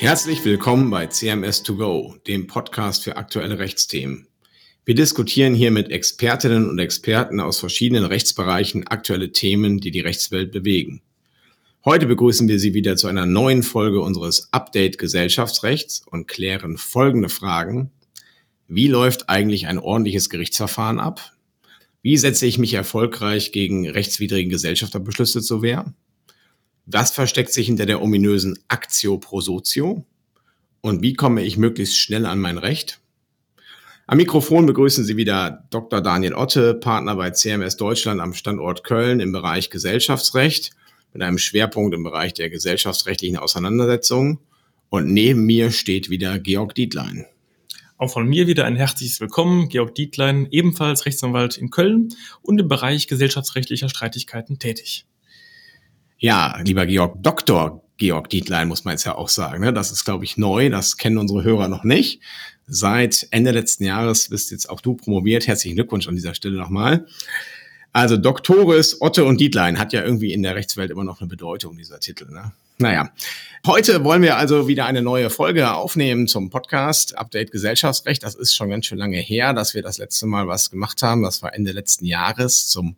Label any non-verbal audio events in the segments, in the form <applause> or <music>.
Herzlich willkommen bei CMS2Go, dem Podcast für aktuelle Rechtsthemen. Wir diskutieren hier mit Expertinnen und Experten aus verschiedenen Rechtsbereichen aktuelle Themen, die die Rechtswelt bewegen. Heute begrüßen wir Sie wieder zu einer neuen Folge unseres Update Gesellschaftsrechts und klären folgende Fragen. Wie läuft eigentlich ein ordentliches Gerichtsverfahren ab? Wie setze ich mich erfolgreich gegen rechtswidrige Gesellschafterbeschlüsse zur Wehr? Was versteckt sich hinter der ominösen Actio pro Sotio? Und wie komme ich möglichst schnell an mein Recht? Am Mikrofon begrüßen Sie wieder Dr. Daniel Otte, Partner bei CMS Deutschland am Standort Köln im Bereich Gesellschaftsrecht mit einem Schwerpunkt im Bereich der gesellschaftsrechtlichen Auseinandersetzungen. Und neben mir steht wieder Georg Dietlein. Auch von mir wieder ein herzliches Willkommen. Georg Dietlein, ebenfalls Rechtsanwalt in Köln und im Bereich gesellschaftsrechtlicher Streitigkeiten tätig. Ja, lieber Georg, Dr. Georg Dietlein muss man jetzt ja auch sagen. Ne? Das ist, glaube ich, neu. Das kennen unsere Hörer noch nicht seit Ende letzten Jahres bist jetzt auch du promoviert. Herzlichen Glückwunsch an dieser Stelle nochmal. Also Doktoris, Otte und Dietlein hat ja irgendwie in der Rechtswelt immer noch eine Bedeutung, dieser Titel. Ne? Naja, heute wollen wir also wieder eine neue Folge aufnehmen zum Podcast Update Gesellschaftsrecht. Das ist schon ganz schön lange her, dass wir das letzte Mal was gemacht haben. Das war Ende letzten Jahres zum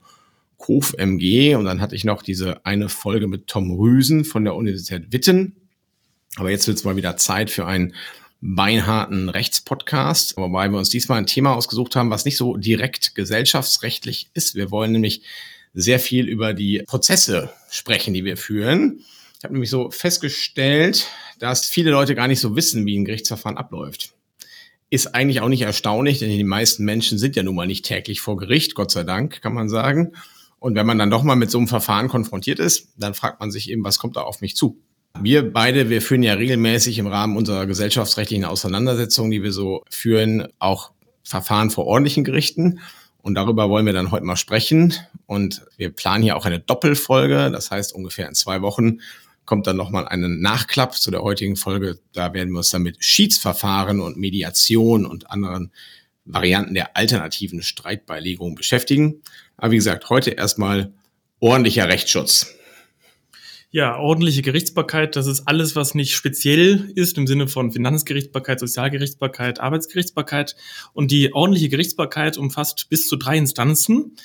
KOF MG und dann hatte ich noch diese eine Folge mit Tom Rüsen von der Universität Witten. Aber jetzt wird es mal wieder Zeit für ein beinharten Rechtspodcast, wobei wir uns diesmal ein Thema ausgesucht haben, was nicht so direkt gesellschaftsrechtlich ist. Wir wollen nämlich sehr viel über die Prozesse sprechen, die wir führen. Ich habe nämlich so festgestellt, dass viele Leute gar nicht so wissen, wie ein Gerichtsverfahren abläuft. Ist eigentlich auch nicht erstaunlich, denn die meisten Menschen sind ja nun mal nicht täglich vor Gericht, Gott sei Dank, kann man sagen. Und wenn man dann doch mal mit so einem Verfahren konfrontiert ist, dann fragt man sich eben, was kommt da auf mich zu? Wir beide, wir führen ja regelmäßig im Rahmen unserer gesellschaftsrechtlichen Auseinandersetzungen, die wir so führen, auch Verfahren vor ordentlichen Gerichten. Und darüber wollen wir dann heute mal sprechen. Und wir planen hier auch eine Doppelfolge. Das heißt, ungefähr in zwei Wochen kommt dann nochmal einen Nachklapp zu der heutigen Folge. Da werden wir uns dann mit Schiedsverfahren und Mediation und anderen Varianten der alternativen Streitbeilegung beschäftigen. Aber wie gesagt, heute erstmal ordentlicher Rechtsschutz. Ja, ordentliche Gerichtsbarkeit, das ist alles, was nicht speziell ist im Sinne von Finanzgerichtsbarkeit, Sozialgerichtsbarkeit, Arbeitsgerichtsbarkeit. Und die ordentliche Gerichtsbarkeit umfasst bis zu drei Instanzen.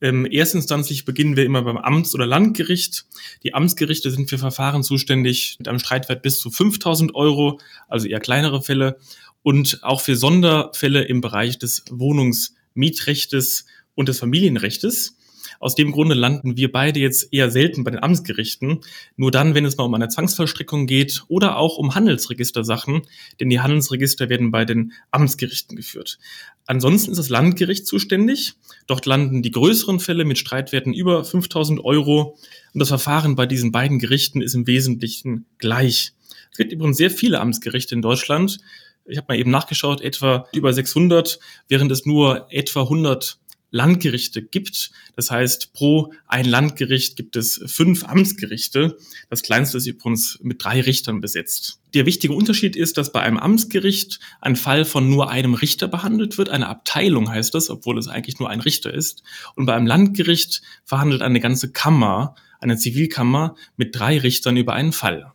Ähm, erstinstanzlich beginnen wir immer beim Amts- oder Landgericht. Die Amtsgerichte sind für Verfahren zuständig mit einem Streitwert bis zu 5000 Euro, also eher kleinere Fälle. Und auch für Sonderfälle im Bereich des Wohnungsmietrechtes und des Familienrechtes. Aus dem Grunde landen wir beide jetzt eher selten bei den Amtsgerichten. Nur dann, wenn es mal um eine Zwangsvollstreckung geht oder auch um Handelsregistersachen, denn die Handelsregister werden bei den Amtsgerichten geführt. Ansonsten ist das Landgericht zuständig. Dort landen die größeren Fälle mit Streitwerten über 5000 Euro. Und das Verfahren bei diesen beiden Gerichten ist im Wesentlichen gleich. Es gibt übrigens sehr viele Amtsgerichte in Deutschland. Ich habe mal eben nachgeschaut, etwa über 600, während es nur etwa 100 Landgerichte gibt. Das heißt, pro ein Landgericht gibt es fünf Amtsgerichte. Das kleinste ist übrigens mit drei Richtern besetzt. Der wichtige Unterschied ist, dass bei einem Amtsgericht ein Fall von nur einem Richter behandelt wird. Eine Abteilung heißt das, obwohl es eigentlich nur ein Richter ist. Und bei einem Landgericht verhandelt eine ganze Kammer, eine Zivilkammer mit drei Richtern über einen Fall.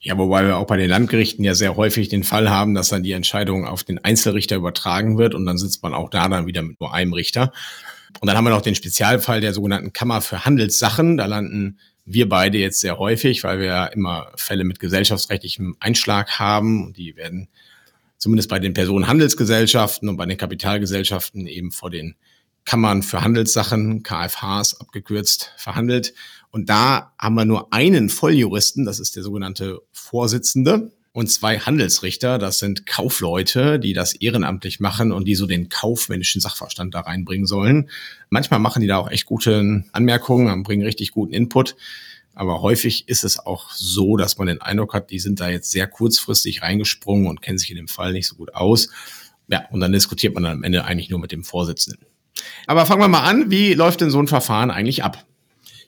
Ja, wobei wir auch bei den Landgerichten ja sehr häufig den Fall haben, dass dann die Entscheidung auf den Einzelrichter übertragen wird und dann sitzt man auch da dann wieder mit nur einem Richter. Und dann haben wir noch den Spezialfall der sogenannten Kammer für Handelssachen. Da landen wir beide jetzt sehr häufig, weil wir ja immer Fälle mit gesellschaftsrechtlichem Einschlag haben. Und die werden zumindest bei den Personenhandelsgesellschaften und bei den Kapitalgesellschaften eben vor den Kammern für Handelssachen, KFHs abgekürzt, verhandelt. Und da haben wir nur einen Volljuristen, das ist der sogenannte Vorsitzende, und zwei Handelsrichter, das sind Kaufleute, die das ehrenamtlich machen und die so den kaufmännischen Sachverstand da reinbringen sollen. Manchmal machen die da auch echt gute Anmerkungen, bringen richtig guten Input. Aber häufig ist es auch so, dass man den Eindruck hat, die sind da jetzt sehr kurzfristig reingesprungen und kennen sich in dem Fall nicht so gut aus. Ja, und dann diskutiert man dann am Ende eigentlich nur mit dem Vorsitzenden. Aber fangen wir mal an, wie läuft denn so ein Verfahren eigentlich ab?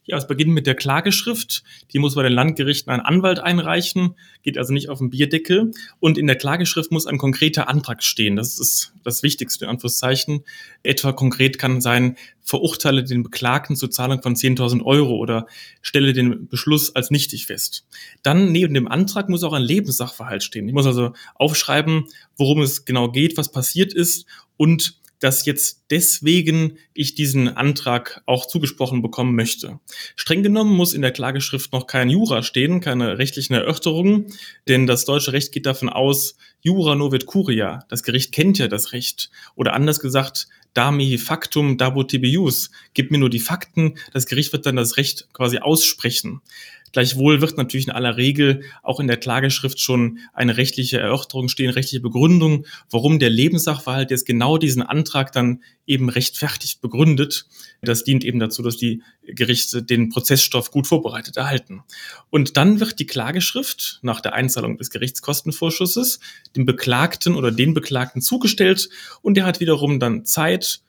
Ja, es beginnt mit der Klageschrift. Die muss bei den Landgerichten ein Anwalt einreichen, geht also nicht auf den Bierdeckel. Und in der Klageschrift muss ein konkreter Antrag stehen. Das ist das Wichtigste, in Anführungszeichen. Etwa konkret kann sein, verurteile den Beklagten zur Zahlung von 10.000 Euro oder stelle den Beschluss als nichtig fest. Dann neben dem Antrag muss auch ein Lebenssachverhalt stehen. Ich muss also aufschreiben, worum es genau geht, was passiert ist und dass jetzt deswegen ich diesen Antrag auch zugesprochen bekommen möchte. Streng genommen muss in der Klageschrift noch kein Jura stehen, keine rechtlichen Erörterungen, denn das deutsche Recht geht davon aus, Jura novit curia. Das Gericht kennt ja das Recht. Oder anders gesagt, dami factum dabut tibius. Gib mir nur die Fakten, das Gericht wird dann das Recht quasi aussprechen. Gleichwohl wird natürlich in aller Regel auch in der Klageschrift schon eine rechtliche Erörterung stehen, rechtliche Begründung, warum der Lebenssachverhalt jetzt genau diesen Antrag dann eben rechtfertigt begründet. Das dient eben dazu, dass die Gerichte den Prozessstoff gut vorbereitet erhalten. Und dann wird die Klageschrift nach der Einzahlung des Gerichtskostenvorschusses dem Beklagten oder den Beklagten zugestellt und der hat wiederum dann Zeit,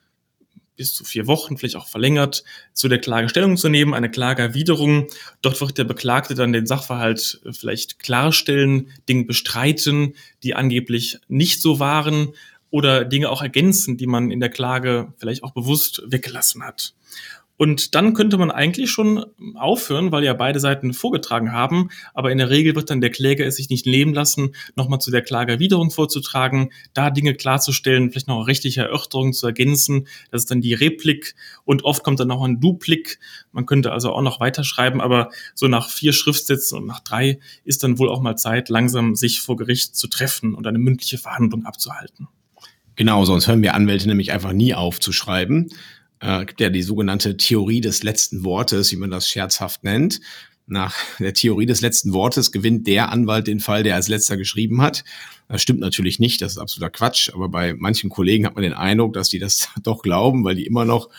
bis zu vier Wochen, vielleicht auch verlängert, zu der Klage Stellung zu nehmen, eine Klageerwiderung. Dort wird der Beklagte dann den Sachverhalt äh, vielleicht klarstellen, Dinge bestreiten, die angeblich nicht so waren oder Dinge auch ergänzen, die man in der Klage vielleicht auch bewusst weggelassen hat. Und dann könnte man eigentlich schon aufhören, weil ja beide Seiten vorgetragen haben. Aber in der Regel wird dann der Kläger es sich nicht leben lassen, nochmal zu der Klageerwiderung vorzutragen, da Dinge klarzustellen, vielleicht noch rechtliche Erörterungen zu ergänzen. Das ist dann die Replik und oft kommt dann noch ein Duplik. Man könnte also auch noch weiterschreiben, aber so nach vier Schriftsätzen und nach drei ist dann wohl auch mal Zeit, langsam sich vor Gericht zu treffen und eine mündliche Verhandlung abzuhalten. Genau, sonst hören wir Anwälte nämlich einfach nie auf zu schreiben äh, gibt ja die sogenannte Theorie des letzten Wortes, wie man das scherzhaft nennt. Nach der Theorie des letzten Wortes gewinnt der Anwalt den Fall, der als letzter geschrieben hat. Das stimmt natürlich nicht, das ist absoluter Quatsch, aber bei manchen Kollegen hat man den Eindruck, dass die das <laughs> doch glauben, weil die immer noch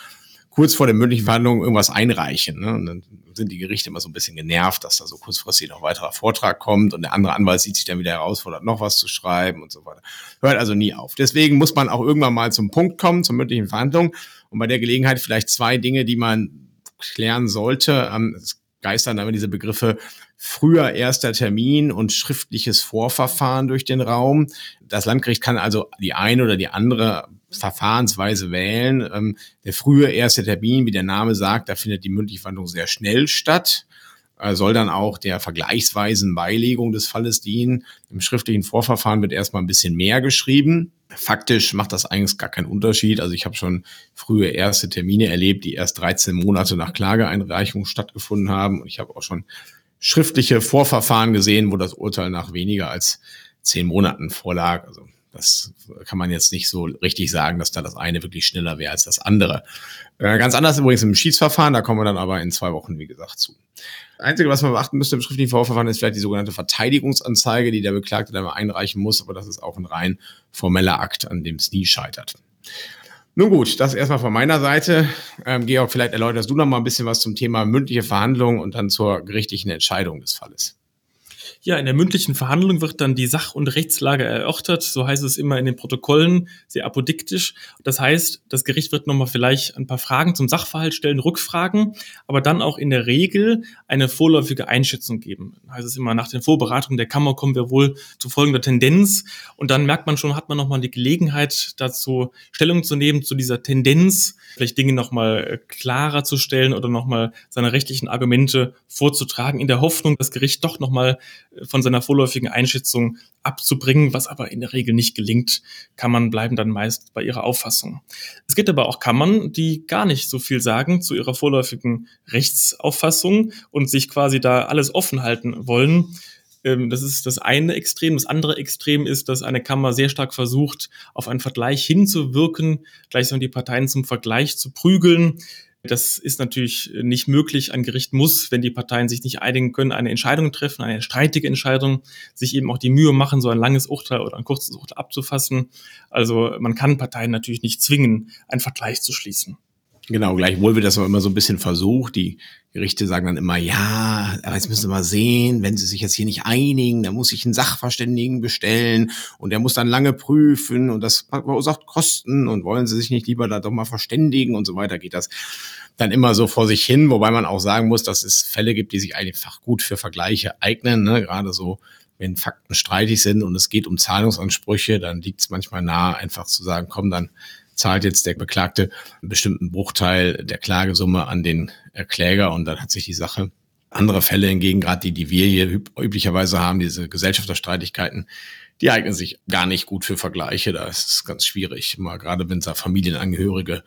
kurz vor der mündlichen Verhandlung irgendwas einreichen. Ne? Und dann sind die Gerichte immer so ein bisschen genervt, dass da so kurzfristig noch weiterer Vortrag kommt und der andere Anwalt sieht sich dann wieder herausfordert, noch was zu schreiben und so weiter. Hört also nie auf. Deswegen muss man auch irgendwann mal zum Punkt kommen, zur mündlichen Verhandlung und bei der Gelegenheit vielleicht zwei Dinge, die man klären sollte. Ähm, es geistern aber diese Begriffe früher erster Termin und schriftliches Vorverfahren durch den Raum. Das Landgericht kann also die eine oder die andere Verfahrensweise wählen. Ähm, der frühe erste Termin, wie der Name sagt, da findet die mündliche Verhandlung sehr schnell statt soll dann auch der vergleichsweisen Beilegung des Falles dienen. Im schriftlichen Vorverfahren wird erstmal ein bisschen mehr geschrieben. Faktisch macht das eigentlich gar keinen Unterschied. Also ich habe schon frühe erste Termine erlebt, die erst 13 Monate nach Klageeinreichung stattgefunden haben. Und ich habe auch schon schriftliche Vorverfahren gesehen, wo das Urteil nach weniger als zehn Monaten vorlag. Also das kann man jetzt nicht so richtig sagen, dass da das eine wirklich schneller wäre als das andere. Äh, ganz anders übrigens im Schiedsverfahren, da kommen wir dann aber in zwei Wochen, wie gesagt, zu. Einzige, was man beachten müsste im schriftlichen Vorverfahren, ist vielleicht die sogenannte Verteidigungsanzeige, die der Beklagte dann mal einreichen muss, aber das ist auch ein rein formeller Akt, an dem es nie scheitert. Nun gut, das erstmal von meiner Seite. Ähm, Georg, vielleicht erläuterst du noch mal ein bisschen was zum Thema mündliche Verhandlungen und dann zur gerichtlichen Entscheidung des Falles. Ja, in der mündlichen Verhandlung wird dann die Sach- und Rechtslage erörtert. So heißt es immer in den Protokollen, sehr apodiktisch. Das heißt, das Gericht wird nochmal vielleicht ein paar Fragen zum Sachverhalt stellen, Rückfragen, aber dann auch in der Regel eine vorläufige Einschätzung geben. Heißt es immer, nach den Vorberatungen der Kammer kommen wir wohl zu folgender Tendenz. Und dann merkt man schon, hat man nochmal die Gelegenheit, dazu Stellung zu nehmen, zu dieser Tendenz, vielleicht Dinge nochmal klarer zu stellen oder nochmal seine rechtlichen Argumente vorzutragen, in der Hoffnung, das Gericht doch nochmal von seiner vorläufigen Einschätzung abzubringen, was aber in der Regel nicht gelingt. Kammern bleiben dann meist bei ihrer Auffassung. Es gibt aber auch Kammern, die gar nicht so viel sagen zu ihrer vorläufigen Rechtsauffassung und sich quasi da alles offen halten wollen. Ähm, das ist das eine Extrem. Das andere Extrem ist, dass eine Kammer sehr stark versucht, auf einen Vergleich hinzuwirken, gleichsam die Parteien zum Vergleich zu prügeln. Das ist natürlich nicht möglich. Ein Gericht muss, wenn die Parteien sich nicht einigen können, eine Entscheidung treffen, eine streitige Entscheidung, sich eben auch die Mühe machen, so ein langes Urteil oder ein kurzes Urteil abzufassen. Also man kann Parteien natürlich nicht zwingen, einen Vergleich zu schließen. Genau, gleichwohl wird das aber immer so ein bisschen versucht. Die Gerichte sagen dann immer, ja, aber jetzt müssen wir mal sehen, wenn sie sich jetzt hier nicht einigen, dann muss ich einen Sachverständigen bestellen und der muss dann lange prüfen und das verursacht Kosten und wollen sie sich nicht lieber da doch mal verständigen und so weiter geht das dann immer so vor sich hin, wobei man auch sagen muss, dass es Fälle gibt, die sich einfach gut für Vergleiche eignen, ne? gerade so wenn Fakten streitig sind und es geht um Zahlungsansprüche, dann liegt es manchmal nahe, einfach zu sagen, komm, dann zahlt jetzt der Beklagte einen bestimmten Bruchteil der Klagesumme an den Kläger und dann hat sich die Sache. Andere Fälle hingegen, gerade die, die wir hier üblicherweise haben, diese Gesellschafterstreitigkeiten, die eignen sich gar nicht gut für Vergleiche. Da ist es ganz schwierig, mal gerade wenn da Familienangehörige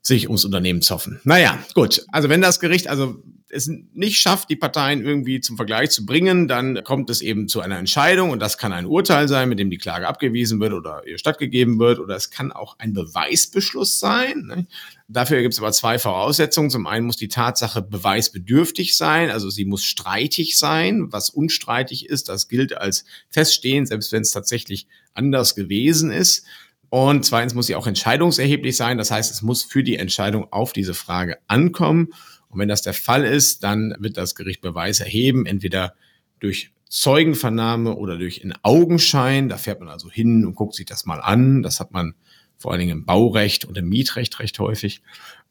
sich ums Unternehmen zoffen. Naja, gut. Also wenn das Gericht, also es nicht schafft, die Parteien irgendwie zum Vergleich zu bringen, dann kommt es eben zu einer Entscheidung und das kann ein Urteil sein, mit dem die Klage abgewiesen wird oder ihr stattgegeben wird oder es kann auch ein Beweisbeschluss sein. Ne? Dafür gibt es aber zwei Voraussetzungen. Zum einen muss die Tatsache beweisbedürftig sein, also sie muss streitig sein. Was unstreitig ist, das gilt als feststehend, selbst wenn es tatsächlich anders gewesen ist. Und zweitens muss sie auch entscheidungserheblich sein. Das heißt, es muss für die Entscheidung auf diese Frage ankommen. Und wenn das der Fall ist, dann wird das Gericht Beweis erheben, entweder durch Zeugenvernahme oder durch einen Augenschein. Da fährt man also hin und guckt sich das mal an. Das hat man vor allen Dingen im Baurecht und im Mietrecht recht häufig.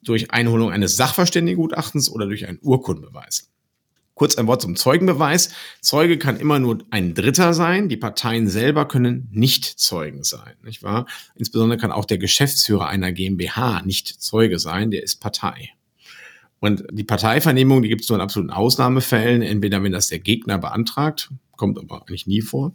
Durch Einholung eines Sachverständigengutachtens oder durch einen Urkundenbeweis. Kurz ein Wort zum Zeugenbeweis. Zeuge kann immer nur ein Dritter sein. Die Parteien selber können nicht Zeugen sein, nicht wahr? Insbesondere kann auch der Geschäftsführer einer GmbH nicht Zeuge sein. Der ist Partei. Und die Parteivernehmung, die gibt es nur in absoluten Ausnahmefällen, entweder wenn das der Gegner beantragt, kommt aber eigentlich nie vor,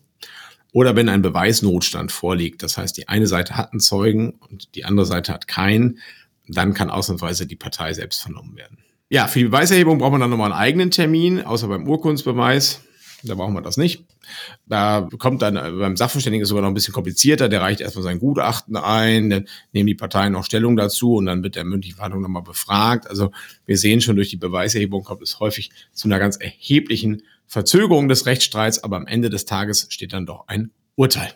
oder wenn ein Beweisnotstand vorliegt. Das heißt, die eine Seite hat einen Zeugen und die andere Seite hat keinen, dann kann ausnahmsweise die Partei selbst vernommen werden. Ja, für die Beweiserhebung braucht man dann nochmal einen eigenen Termin, außer beim Urkundsbeweis. Da brauchen wir das nicht. Da kommt dann äh, beim Sachverständigen ist sogar noch ein bisschen komplizierter. Der reicht erstmal sein Gutachten ein, dann nehmen die Parteien noch Stellung dazu und dann wird der mündliche Verhandlung nochmal befragt. Also wir sehen schon, durch die Beweiserhebung kommt es häufig zu einer ganz erheblichen Verzögerung des Rechtsstreits, aber am Ende des Tages steht dann doch ein Urteil.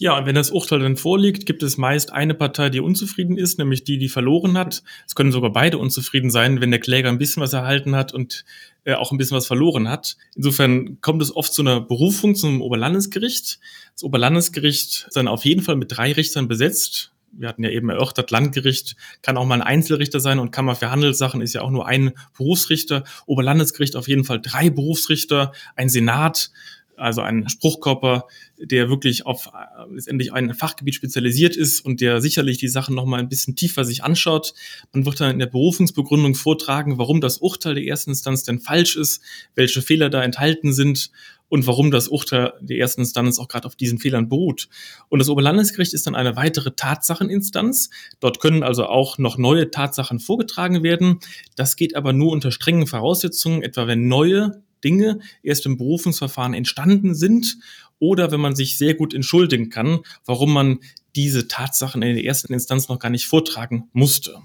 Ja, und wenn das Urteil dann vorliegt, gibt es meist eine Partei, die unzufrieden ist, nämlich die, die verloren hat. Es können sogar beide unzufrieden sein, wenn der Kläger ein bisschen was erhalten hat und äh, auch ein bisschen was verloren hat. Insofern kommt es oft zu einer Berufung zum Oberlandesgericht. Das Oberlandesgericht ist dann auf jeden Fall mit drei Richtern besetzt. Wir hatten ja eben erörtert, Landgericht kann auch mal ein Einzelrichter sein und Kammer für Handelssachen ist ja auch nur ein Berufsrichter. Oberlandesgericht auf jeden Fall drei Berufsrichter, ein Senat, also ein Spruchkörper, der wirklich auf äh, letztendlich ein Fachgebiet spezialisiert ist und der sicherlich die Sachen noch mal ein bisschen tiefer sich anschaut. Man wird dann in der Berufungsbegründung vortragen, warum das Urteil der ersten Instanz denn falsch ist, welche Fehler da enthalten sind und warum das Urteil der ersten Instanz auch gerade auf diesen Fehlern beruht. Und das Oberlandesgericht ist dann eine weitere Tatsacheninstanz. Dort können also auch noch neue Tatsachen vorgetragen werden. Das geht aber nur unter strengen Voraussetzungen, etwa wenn neue Dinge erst im Berufungsverfahren entstanden sind oder wenn man sich sehr gut entschuldigen kann, warum man diese Tatsachen in der ersten Instanz noch gar nicht vortragen musste.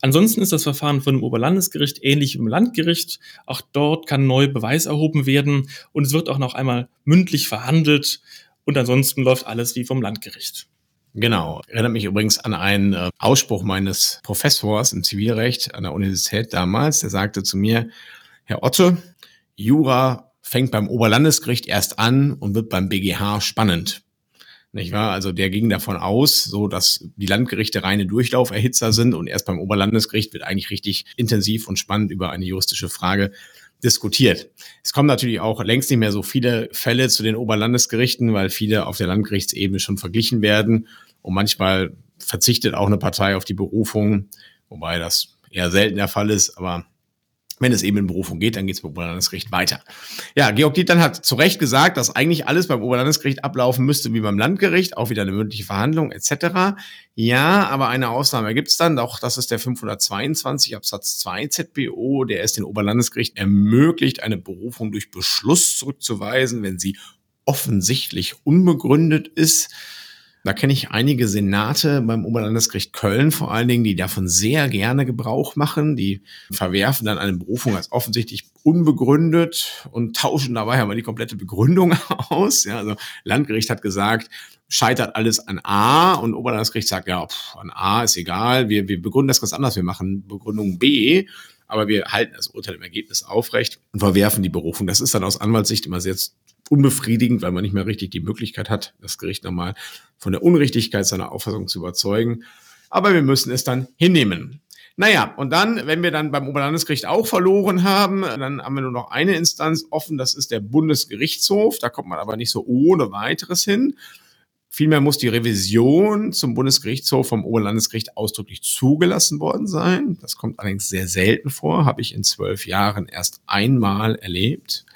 Ansonsten ist das Verfahren von dem Oberlandesgericht ähnlich wie im Landgericht. Auch dort kann neu Beweis erhoben werden und es wird auch noch einmal mündlich verhandelt und ansonsten läuft alles wie vom Landgericht. Genau. Erinnert mich übrigens an einen äh, Ausspruch meines Professors im Zivilrecht an der Universität damals. Der sagte zu mir, Herr Otte, Jura fängt beim Oberlandesgericht erst an und wird beim BGH spannend. Nicht wahr? Also der ging davon aus, so dass die Landgerichte reine Durchlauferhitzer sind und erst beim Oberlandesgericht wird eigentlich richtig intensiv und spannend über eine juristische Frage diskutiert. Es kommen natürlich auch längst nicht mehr so viele Fälle zu den Oberlandesgerichten, weil viele auf der Landgerichtsebene schon verglichen werden und manchmal verzichtet auch eine Partei auf die Berufung, wobei das eher selten der Fall ist, aber wenn es eben in Berufung geht, dann geht es beim Oberlandesgericht weiter. Ja, Georg Dietland hat zu Recht gesagt, dass eigentlich alles beim Oberlandesgericht ablaufen müsste wie beim Landgericht, auch wieder eine mündliche Verhandlung etc. Ja, aber eine Ausnahme gibt es dann, auch das ist der 522 Absatz 2 ZBO, der es den Oberlandesgericht ermöglicht, eine Berufung durch Beschluss zurückzuweisen, wenn sie offensichtlich unbegründet ist. Da kenne ich einige Senate beim Oberlandesgericht Köln vor allen Dingen, die davon sehr gerne Gebrauch machen. Die verwerfen dann eine Berufung als offensichtlich unbegründet und tauschen dabei aber die komplette Begründung <laughs> aus. Ja, also Landgericht hat gesagt, scheitert alles an A und Oberlandesgericht sagt, ja, pff, an A ist egal, wir, wir begründen das ganz anders, wir machen Begründung B, aber wir halten das Urteil im Ergebnis aufrecht und verwerfen die Berufung. Das ist dann aus Anwaltssicht immer sehr unbefriedigend, weil man nicht mehr richtig die Möglichkeit hat, das Gericht nochmal von der Unrichtigkeit seiner Auffassung zu überzeugen. Aber wir müssen es dann hinnehmen. Naja, und dann, wenn wir dann beim Oberlandesgericht auch verloren haben, dann haben wir nur noch eine Instanz offen, das ist der Bundesgerichtshof. Da kommt man aber nicht so ohne weiteres hin. Vielmehr muss die Revision zum Bundesgerichtshof vom Oberlandesgericht ausdrücklich zugelassen worden sein. Das kommt allerdings sehr selten vor, habe ich in zwölf Jahren erst einmal erlebt.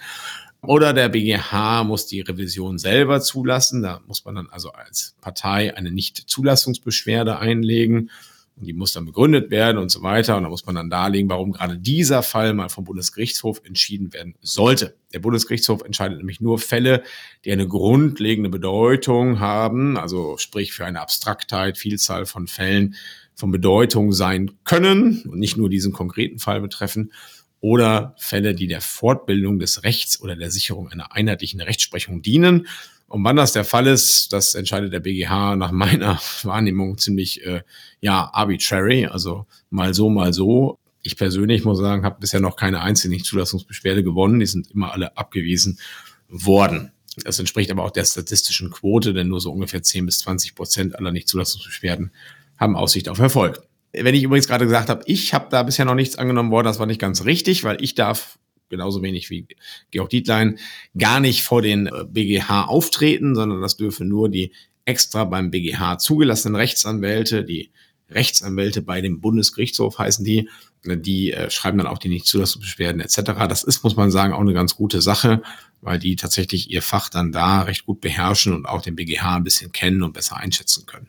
Oder der BGH muss die Revision selber zulassen. Da muss man dann also als Partei eine Nichtzulassungsbeschwerde einlegen. Und die muss dann begründet werden und so weiter. Und da muss man dann darlegen, warum gerade dieser Fall mal vom Bundesgerichtshof entschieden werden sollte. Der Bundesgerichtshof entscheidet nämlich nur Fälle, die eine grundlegende Bedeutung haben, also sprich für eine Abstraktheit, Vielzahl von Fällen von Bedeutung sein können und nicht nur diesen konkreten Fall betreffen oder Fälle, die der Fortbildung des Rechts oder der Sicherung einer einheitlichen Rechtsprechung dienen. Und wann das der Fall ist, das entscheidet der BGH nach meiner <laughs> Wahrnehmung ziemlich äh, ja arbitrary, also mal so, mal so. Ich persönlich muss sagen, habe bisher noch keine einzige Zulassungsbeschwerde gewonnen. Die sind immer alle abgewiesen worden. Das entspricht aber auch der statistischen Quote, denn nur so ungefähr 10 bis 20 Prozent aller Nichtzulassungsbeschwerden haben Aussicht auf Erfolg. Wenn ich übrigens gerade gesagt habe, ich habe da bisher noch nichts angenommen worden, das war nicht ganz richtig, weil ich darf genauso wenig wie Georg Dietlein gar nicht vor den BGH äh, auftreten, sondern das dürfen nur die extra beim BGH zugelassenen Rechtsanwälte, die Rechtsanwälte bei dem Bundesgerichtshof heißen die, die äh, schreiben dann auch die Nichtzulassungsbeschwerden etc. Das ist, muss man sagen, auch eine ganz gute Sache, weil die tatsächlich ihr Fach dann da recht gut beherrschen und auch den BGH ein bisschen kennen und besser einschätzen können.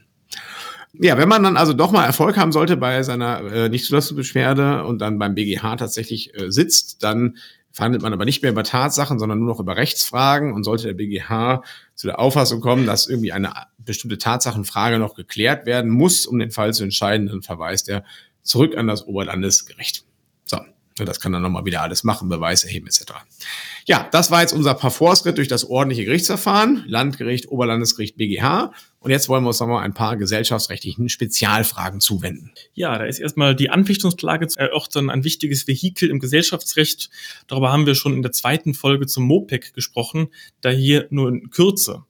Ja, wenn man dann also doch mal Erfolg haben sollte bei seiner äh, Nichtzulassungsbeschwerde und dann beim BGH tatsächlich äh, sitzt, dann verhandelt man aber nicht mehr über Tatsachen, sondern nur noch über Rechtsfragen und sollte der BGH zu der Auffassung kommen, dass irgendwie eine bestimmte Tatsachenfrage noch geklärt werden muss, um den Fall zu entscheiden, dann verweist er zurück an das Oberlandesgericht. So, das kann dann nochmal wieder alles machen, Beweis erheben etc. Ja, das war jetzt unser Parforce-Ritt durch das ordentliche Gerichtsverfahren, Landgericht, Oberlandesgericht, BGH. Und jetzt wollen wir uns nochmal ein paar gesellschaftsrechtlichen Spezialfragen zuwenden. Ja, da ist erstmal die Anfechtungsklage zu erörtern ein wichtiges Vehikel im Gesellschaftsrecht. Darüber haben wir schon in der zweiten Folge zum MOPEC gesprochen, da hier nur in Kürze.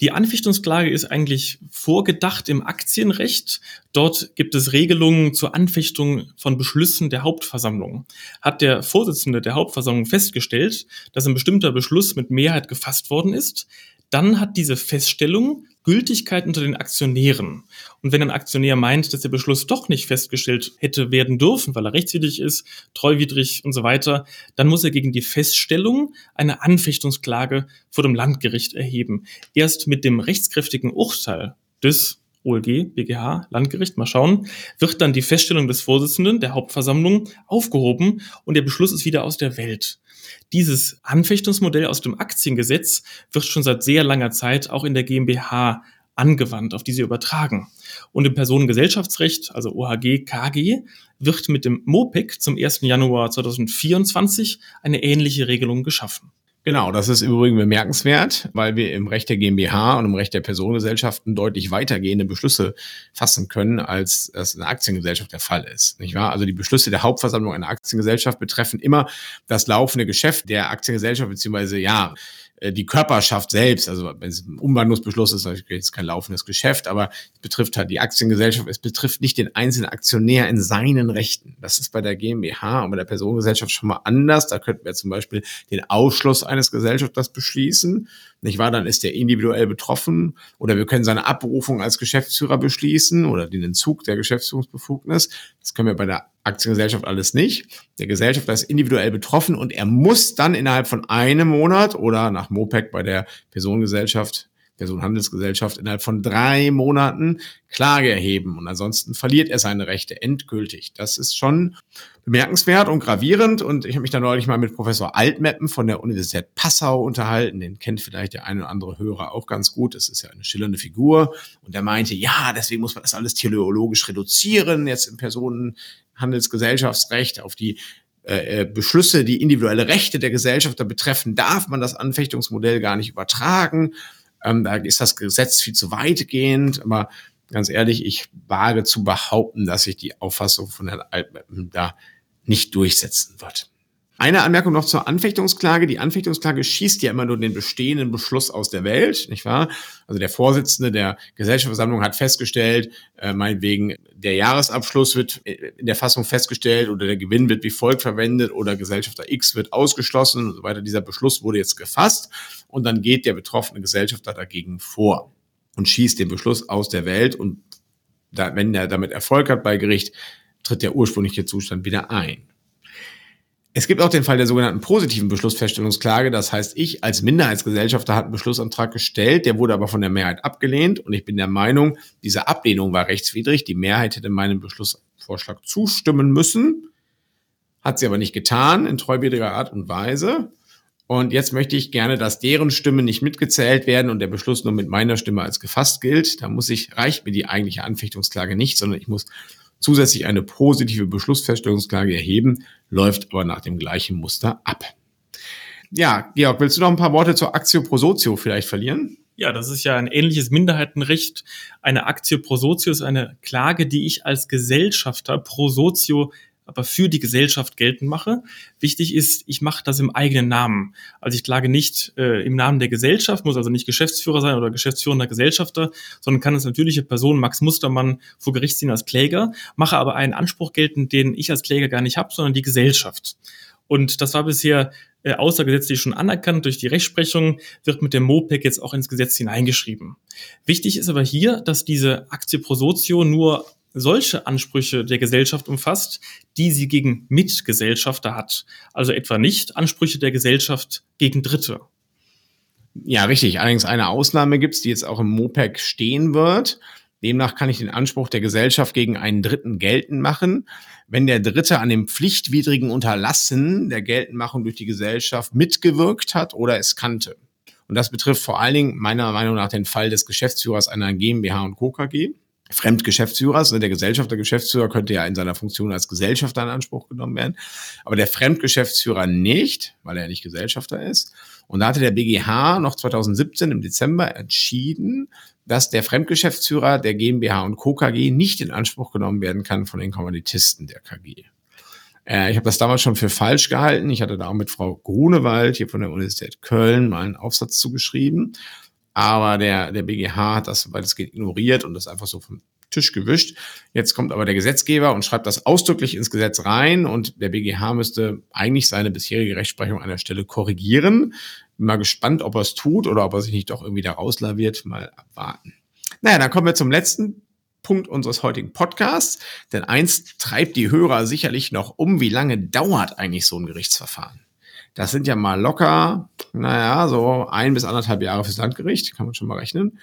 Die Anfechtungsklage ist eigentlich vorgedacht im Aktienrecht. Dort gibt es Regelungen zur Anfechtung von Beschlüssen der Hauptversammlung. Hat der Vorsitzende der Hauptversammlung festgestellt, dass ein bestimmter Beschluss mit Mehrheit gefasst worden ist, dann hat diese Feststellung Gültigkeit unter den Aktionären. Und wenn ein Aktionär meint, dass der Beschluss doch nicht festgestellt hätte werden dürfen, weil er rechtswidrig ist, treuwidrig und so weiter, dann muss er gegen die Feststellung eine Anfechtungsklage vor dem Landgericht erheben. Erst mit dem rechtskräftigen Urteil des OLG, BGH, Landgericht, mal schauen, wird dann die Feststellung des Vorsitzenden der Hauptversammlung aufgehoben und der Beschluss ist wieder aus der Welt. Dieses Anfechtungsmodell aus dem Aktiengesetz wird schon seit sehr langer Zeit auch in der GmbH angewandt, auf diese übertragen. Und im Personengesellschaftsrecht, also OHG, KG, wird mit dem MOPEC zum 1. Januar 2024 eine ähnliche Regelung geschaffen. Genau, das ist übrigens bemerkenswert, weil wir im Recht der GmbH und im Recht der Personengesellschaften deutlich weitergehende Beschlüsse fassen können, als das in der Aktiengesellschaft der Fall ist. Nicht wahr? Also die Beschlüsse der Hauptversammlung einer Aktiengesellschaft betreffen immer das laufende Geschäft der Aktiengesellschaft, beziehungsweise ja, die Körperschaft selbst, also wenn es ein Umwandlungsbeschluss ist, natürlich jetzt kein laufendes Geschäft, aber es betrifft halt die Aktiengesellschaft, es betrifft nicht den einzelnen Aktionär in seinen Rechten. Das ist bei der GmbH und bei der Personengesellschaft schon mal anders. Da könnten wir zum Beispiel den Ausschluss eines Gesellschafters beschließen nicht wahr? Dann ist der individuell betroffen oder wir können seine Abberufung als Geschäftsführer beschließen oder den Entzug der Geschäftsführungsbefugnis. Das können wir bei der Aktiengesellschaft alles nicht. Der Gesellschafter ist individuell betroffen und er muss dann innerhalb von einem Monat oder nach MOPEC bei der Personengesellschaft Personenhandelsgesellschaft innerhalb von drei Monaten Klage erheben und ansonsten verliert er seine Rechte endgültig. Das ist schon bemerkenswert und gravierend und ich habe mich da neulich mal mit Professor Altmeppen von der Universität Passau unterhalten. Den kennt vielleicht der eine oder andere Hörer auch ganz gut. Das ist ja eine schillernde Figur und der meinte, ja, deswegen muss man das alles teleologisch reduzieren, jetzt im Personenhandelsgesellschaftsrecht auf die äh, äh, Beschlüsse, die individuelle Rechte der Gesellschafter betreffen, darf man das Anfechtungsmodell gar nicht übertragen. Ähm, da ist das Gesetz viel zu weitgehend, aber ganz ehrlich, ich wage zu behaupten, dass sich die Auffassung von Herrn Altmeppen da nicht durchsetzen wird. Eine Anmerkung noch zur Anfechtungsklage. Die Anfechtungsklage schießt ja immer nur den bestehenden Beschluss aus der Welt, nicht wahr? Also der Vorsitzende der Gesellschaftsversammlung hat festgestellt, äh, meinetwegen der Jahresabschluss wird in der Fassung festgestellt oder der Gewinn wird wie folgt verwendet oder Gesellschafter X wird ausgeschlossen und so weiter. Dieser Beschluss wurde jetzt gefasst und dann geht der betroffene Gesellschafter dagegen vor und schießt den Beschluss aus der Welt und da, wenn er damit Erfolg hat bei Gericht, tritt der ursprüngliche Zustand wieder ein. Es gibt auch den Fall der sogenannten positiven Beschlussfeststellungsklage. Das heißt, ich als Minderheitsgesellschafter habe einen Beschlussantrag gestellt, der wurde aber von der Mehrheit abgelehnt und ich bin der Meinung, diese Ablehnung war rechtswidrig. Die Mehrheit hätte meinem Beschlussvorschlag zustimmen müssen, hat sie aber nicht getan, in treuwidriger Art und Weise. Und jetzt möchte ich gerne, dass deren Stimmen nicht mitgezählt werden und der Beschluss nur mit meiner Stimme als gefasst gilt. Da muss ich, reicht mir die eigentliche Anfechtungsklage nicht, sondern ich muss zusätzlich eine positive Beschlussfeststellungsklage erheben, läuft aber nach dem gleichen Muster ab. Ja, Georg, willst du noch ein paar Worte zur Actio pro Sotio vielleicht verlieren? Ja, das ist ja ein ähnliches Minderheitenrecht. Eine Actio pro Sotio ist eine Klage, die ich als Gesellschafter pro Sotio aber für die Gesellschaft geltend mache. Wichtig ist, ich mache das im eigenen Namen. Also ich klage nicht äh, im Namen der Gesellschaft, muss also nicht Geschäftsführer sein oder geschäftsführender Gesellschafter, sondern kann als natürliche Person Max Mustermann vor Gericht ziehen als Kläger, mache aber einen Anspruch geltend, den ich als Kläger gar nicht habe, sondern die Gesellschaft. Und das war bisher äh, außergesetzlich schon anerkannt durch die Rechtsprechung, wird mit dem MOPEC jetzt auch ins Gesetz hineingeschrieben. Wichtig ist aber hier, dass diese Aktie pro Sotio nur solche Ansprüche der Gesellschaft umfasst, die sie gegen Mitgesellschafter hat. Also etwa nicht Ansprüche der Gesellschaft gegen Dritte. Ja, richtig. Allerdings eine Ausnahme gibt es, die jetzt auch im MOPEC stehen wird. Demnach kann ich den Anspruch der Gesellschaft gegen einen Dritten geltend machen, wenn der Dritte an dem pflichtwidrigen Unterlassen der Geltendmachung durch die Gesellschaft mitgewirkt hat oder es kannte. Und das betrifft vor allen Dingen meiner Meinung nach den Fall des Geschäftsführers einer GmbH und Co. KG. Fremdgeschäftsführers. Ne? Der Gesellschafter, Geschäftsführer könnte ja in seiner Funktion als Gesellschafter in Anspruch genommen werden, aber der Fremdgeschäftsführer nicht, weil er nicht Gesellschafter ist. Und da hatte der BGH noch 2017 im Dezember entschieden, dass der Fremdgeschäftsführer der GmbH und Co. KG nicht in Anspruch genommen werden kann von den Kommanditisten der KG. Äh, ich habe das damals schon für falsch gehalten. Ich hatte da auch mit Frau Grunewald hier von der Universität Köln mal einen Aufsatz zugeschrieben. Aber der, der BGH hat das, weil es geht, ignoriert und das einfach so vom Tisch gewischt. Jetzt kommt aber der Gesetzgeber und schreibt das ausdrücklich ins Gesetz rein und der BGH müsste eigentlich seine bisherige Rechtsprechung an der Stelle korrigieren. Bin mal gespannt, ob er es tut oder ob er sich nicht doch irgendwie da rauslaviert. Mal abwarten. Naja, dann kommen wir zum letzten Punkt unseres heutigen Podcasts. Denn eins treibt die Hörer sicherlich noch um. Wie lange dauert eigentlich so ein Gerichtsverfahren? Das sind ja mal locker, naja, so ein bis anderthalb Jahre fürs Landgericht, kann man schon mal rechnen.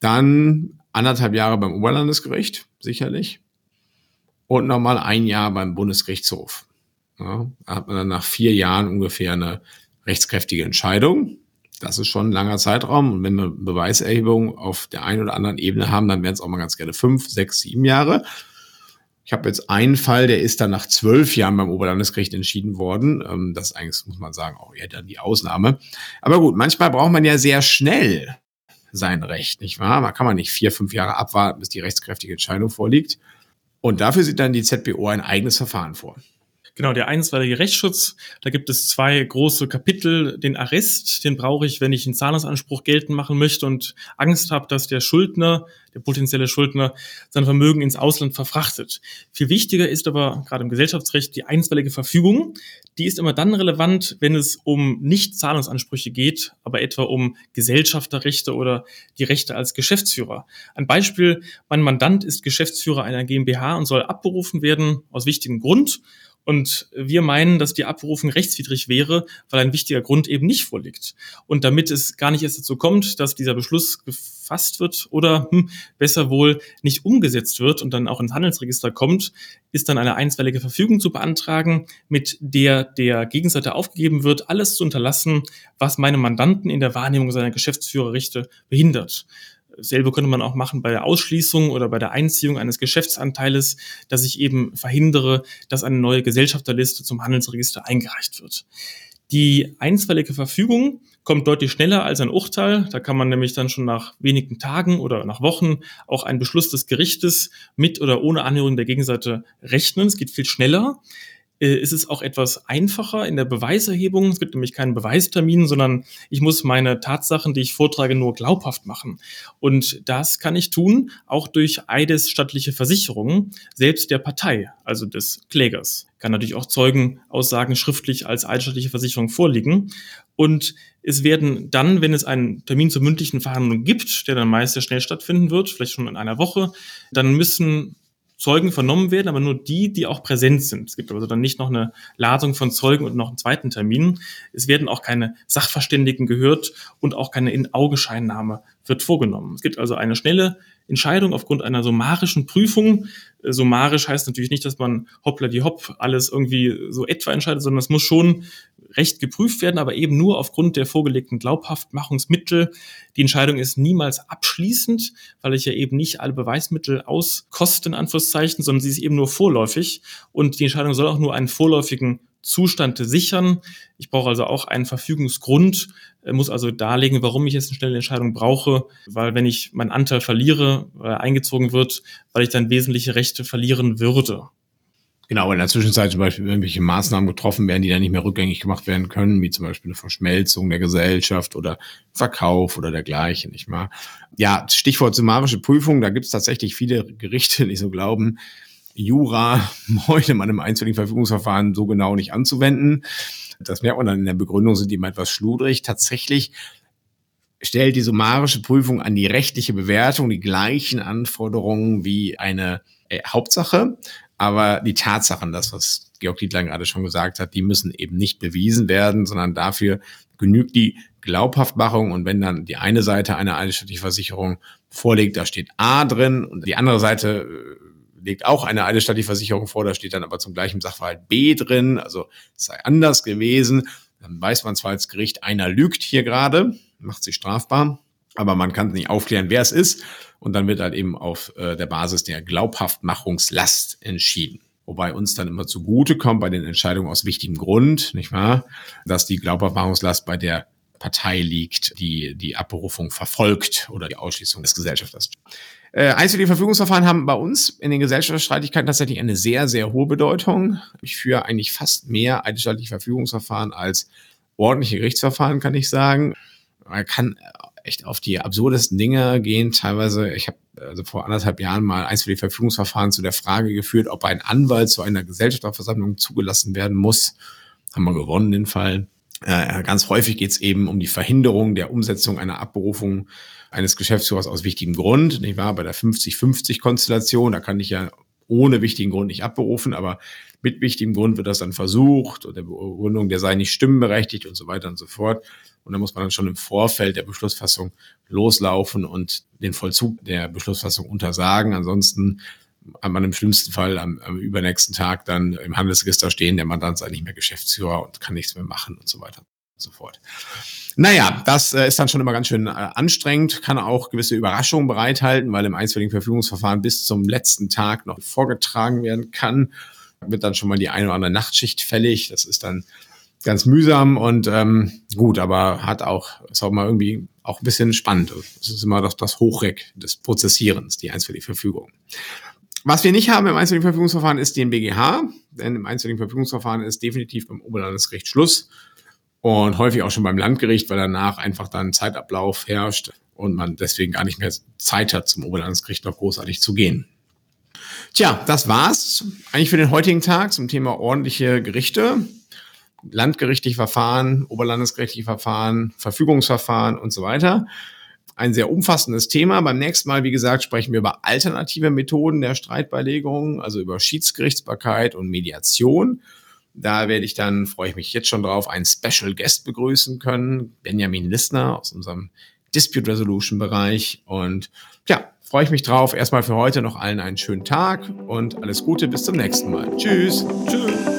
Dann anderthalb Jahre beim Oberlandesgericht, sicherlich. Und nochmal ein Jahr beim Bundesgerichtshof. Ja, da hat man dann nach vier Jahren ungefähr eine rechtskräftige Entscheidung. Das ist schon ein langer Zeitraum. Und wenn wir Beweiserhebung auf der einen oder anderen Ebene haben, dann wären es auch mal ganz gerne fünf, sechs, sieben Jahre. Ich habe jetzt einen Fall, der ist dann nach zwölf Jahren beim Oberlandesgericht entschieden worden. Ähm, das ist eigentlich, muss man sagen, auch eher dann die Ausnahme. Aber gut, manchmal braucht man ja sehr schnell sein Recht, nicht wahr? Man kann man nicht vier, fünf Jahre abwarten, bis die rechtskräftige Entscheidung vorliegt. Und dafür sieht dann die ZBO ein eigenes Verfahren vor. Genau, der einstweilige Rechtsschutz, da gibt es zwei große Kapitel. Den Arrest, den brauche ich, wenn ich einen Zahlungsanspruch geltend machen möchte und Angst habe, dass der Schuldner, der potenzielle Schuldner, sein Vermögen ins Ausland verfrachtet. Viel wichtiger ist aber gerade im Gesellschaftsrecht die einstweilige Verfügung. Die ist immer dann relevant, wenn es um Nicht-Zahlungsansprüche geht, aber etwa um Gesellschafterrechte oder die Rechte als Geschäftsführer. Ein Beispiel, mein Mandant ist Geschäftsführer einer GmbH und soll abberufen werden aus wichtigem Grund Und wir meinen, dass die Abberufung rechtswidrig wäre, weil ein wichtiger Grund eben nicht vorliegt. Und damit es gar nicht erst dazu kommt, dass dieser Beschluss gefasst wird oder hm, besser wohl nicht umgesetzt wird und dann auch ins Handelsregister kommt, ist dann eine einstweilige Verfügung zu beantragen, mit der der Gegenseite aufgegeben wird, alles zu unterlassen, was meine Mandanten in der Wahrnehmung seiner Geschäftsführerrechte behindert. Selbe könnte man auch machen bei der Ausschließung oder bei der Einziehung eines Geschäftsanteiles, dass ich eben verhindere, dass eine neue Gesellschafterliste zum Handelsregister eingereicht wird. Die einstweilige Verfügung kommt deutlich schneller als ein Urteil. Da kann man nämlich dann schon nach wenigen Tagen oder nach Wochen auch einen Beschluss des Gerichtes mit oder ohne Anhörung der Gegenseite rechnen. Es geht viel schneller ist es auch etwas einfacher in der Beweiserhebung. Es gibt nämlich keinen Beweistermin, sondern ich muss meine Tatsachen, die ich vortrage, nur glaubhaft machen. Und das kann ich tun, auch durch eidesstattliche Versicherungen, selbst der Partei, also des Klägers. Kann natürlich auch Zeugenaussagen schriftlich als eidesstattliche Versicherung vorliegen. Und es werden dann, wenn es einen Termin zur mündlichen Verhandlung gibt, der dann meist sehr schnell stattfinden wird, vielleicht schon in einer Woche, dann müssen Zeugen vernommen werden, aber nur die, die auch präsent sind. Es gibt also dann nicht noch eine Ladung von Zeugen und noch einen zweiten Termin. Es werden auch keine Sachverständigen gehört und auch keine In-Augenscheinnahme wird vorgenommen. Es gibt also eine schnelle Entscheidung aufgrund einer summarischen Prüfung. Äh, summarisch heißt natürlich nicht, dass man hoppla die hopp alles irgendwie so etwa entscheidet, sondern es muss schon recht geprüft werden, aber eben nur aufgrund der vorgelegten Glaubhaftmachungsmittel. Die Entscheidung ist niemals abschließend, weil ich ja eben nicht alle Beweismittel auskosten, Anführungszeichen, sondern sie ist eben nur vorläufig und die Entscheidung soll auch nur einen vorläufigen Zustand sichern. Ich brauche also auch einen Verfügungsgrund, muss also darlegen, warum ich jetzt eine schnelle Entscheidung brauche, weil wenn ich meinen Anteil verliere, weil er eingezogen wird, weil ich dann wesentliche Rechte verlieren würde. Genau, in der Zwischenzeit zum Beispiel irgendwelche Maßnahmen getroffen werden, die dann nicht mehr rückgängig gemacht werden können, wie zum Beispiel eine Verschmelzung der Gesellschaft oder Verkauf oder dergleichen, nicht mal. Ja, Stichwort summarische Prüfung, da gibt es tatsächlich viele Gerichte, die so glauben, Jura heute man im einzelnen Verfügungsverfahren so genau nicht anzuwenden. Das merkt man dann in der Begründung, sind die immer etwas schludrig. Tatsächlich stellt die summarische Prüfung an die rechtliche Bewertung die gleichen Anforderungen wie eine äh, Hauptsache. Aber die Tatsachen, das, was Georg Dietlein gerade schon gesagt hat, die müssen eben nicht bewiesen werden, sondern dafür genügt die Glaubhaftmachung. Und wenn dann die eine Seite einer eidesstattlichen Versicherung vorlegt, da steht A drin und die andere Seite äh, legt auch eine eidesstattliche Versicherung vor, da steht dann aber zum gleichen Sachverhalt B drin, also es sei anders gewesen, dann weiß man zwar als Gericht, einer lügt hier gerade, macht sich strafbar, aber man kann nicht aufklären, wer es ist. Und dann wird halt eben auf äh, der Basis der Glaubhaftmachungslast entschieden. Wobei uns dann immer zugute kommt bei den Entscheidungen aus wichtigem Grund, nicht wahr, dass die Glaubhaftmachungslast bei der Partei liegt, die die Abberufung verfolgt oder die Ausschließung des Gesellschafters. Äh, einzelne Verfügungsverfahren haben bei uns in den Gesellschaftsstreitigkeiten tatsächlich eine sehr, sehr hohe Bedeutung. Ich führe eigentlich fast mehr einzelstaatliche Verfügungsverfahren als ordentliche Gerichtsverfahren, kann ich sagen. Man kann echt auf die absurdesten Dinge gehen. Teilweise, ich habe also vor anderthalb Jahren mal eins für die Verfügungsverfahren zu der Frage geführt, ob ein Anwalt zu einer Gesellschafterversammlung zugelassen werden muss. Haben wir gewonnen, den Fall. Äh, ganz häufig geht es eben um die Verhinderung der Umsetzung einer Abberufung eines Geschäftsführers aus wichtigem Grund. Ich war bei der 50-50-Konstellation, da kann ich ja ohne wichtigen Grund nicht abberufen, aber mit wichtigem Grund wird das dann versucht oder der Begründung, der sei nicht stimmenberechtigt und so weiter und so fort. Und da muss man dann schon im Vorfeld der Beschlussfassung loslaufen und den Vollzug der Beschlussfassung untersagen. Ansonsten hat man im schlimmsten Fall am, am übernächsten Tag dann im Handelsregister stehen, der Mandant sei nicht mehr Geschäftsführer und kann nichts mehr machen und so weiter und so fort. Naja, das äh, ist dann schon immer ganz schön äh, anstrengend, kann auch gewisse Überraschungen bereithalten, weil im einstweiligen Verfügungsverfahren bis zum letzten Tag noch vorgetragen werden kann. Wird dann schon mal die eine oder andere Nachtschicht fällig. Das ist dann ganz mühsam und ähm, gut, aber hat auch, ist auch mal irgendwie auch ein bisschen spannend. Das ist immer das, das Hochreck des Prozessierens, die einstweilige Verfügung. Was wir nicht haben im einstweiligen Verfügungsverfahren ist den BGH, denn im einstweiligen Verfügungsverfahren ist definitiv beim Oberlandesgericht Schluss und häufig auch schon beim Landgericht, weil danach einfach dann Zeitablauf herrscht und man deswegen gar nicht mehr Zeit hat, zum Oberlandesgericht noch großartig zu gehen. Tja, das war's eigentlich für den heutigen Tag zum Thema ordentliche Gerichte, landgerichtliche Verfahren, oberlandesgerichtliche Verfahren, Verfügungsverfahren und so weiter. Ein sehr umfassendes Thema. Beim nächsten Mal, wie gesagt, sprechen wir über alternative Methoden der Streitbeilegung, also über Schiedsgerichtsbarkeit und Mediation. Da werde ich dann, freue ich mich jetzt schon drauf, einen Special Guest begrüßen können, Benjamin Lissner aus unserem Dispute Resolution Bereich. Und ja, freue ich mich drauf. Erstmal für heute noch allen einen schönen Tag und alles Gute bis zum nächsten Mal. Tschüss. Tschüss.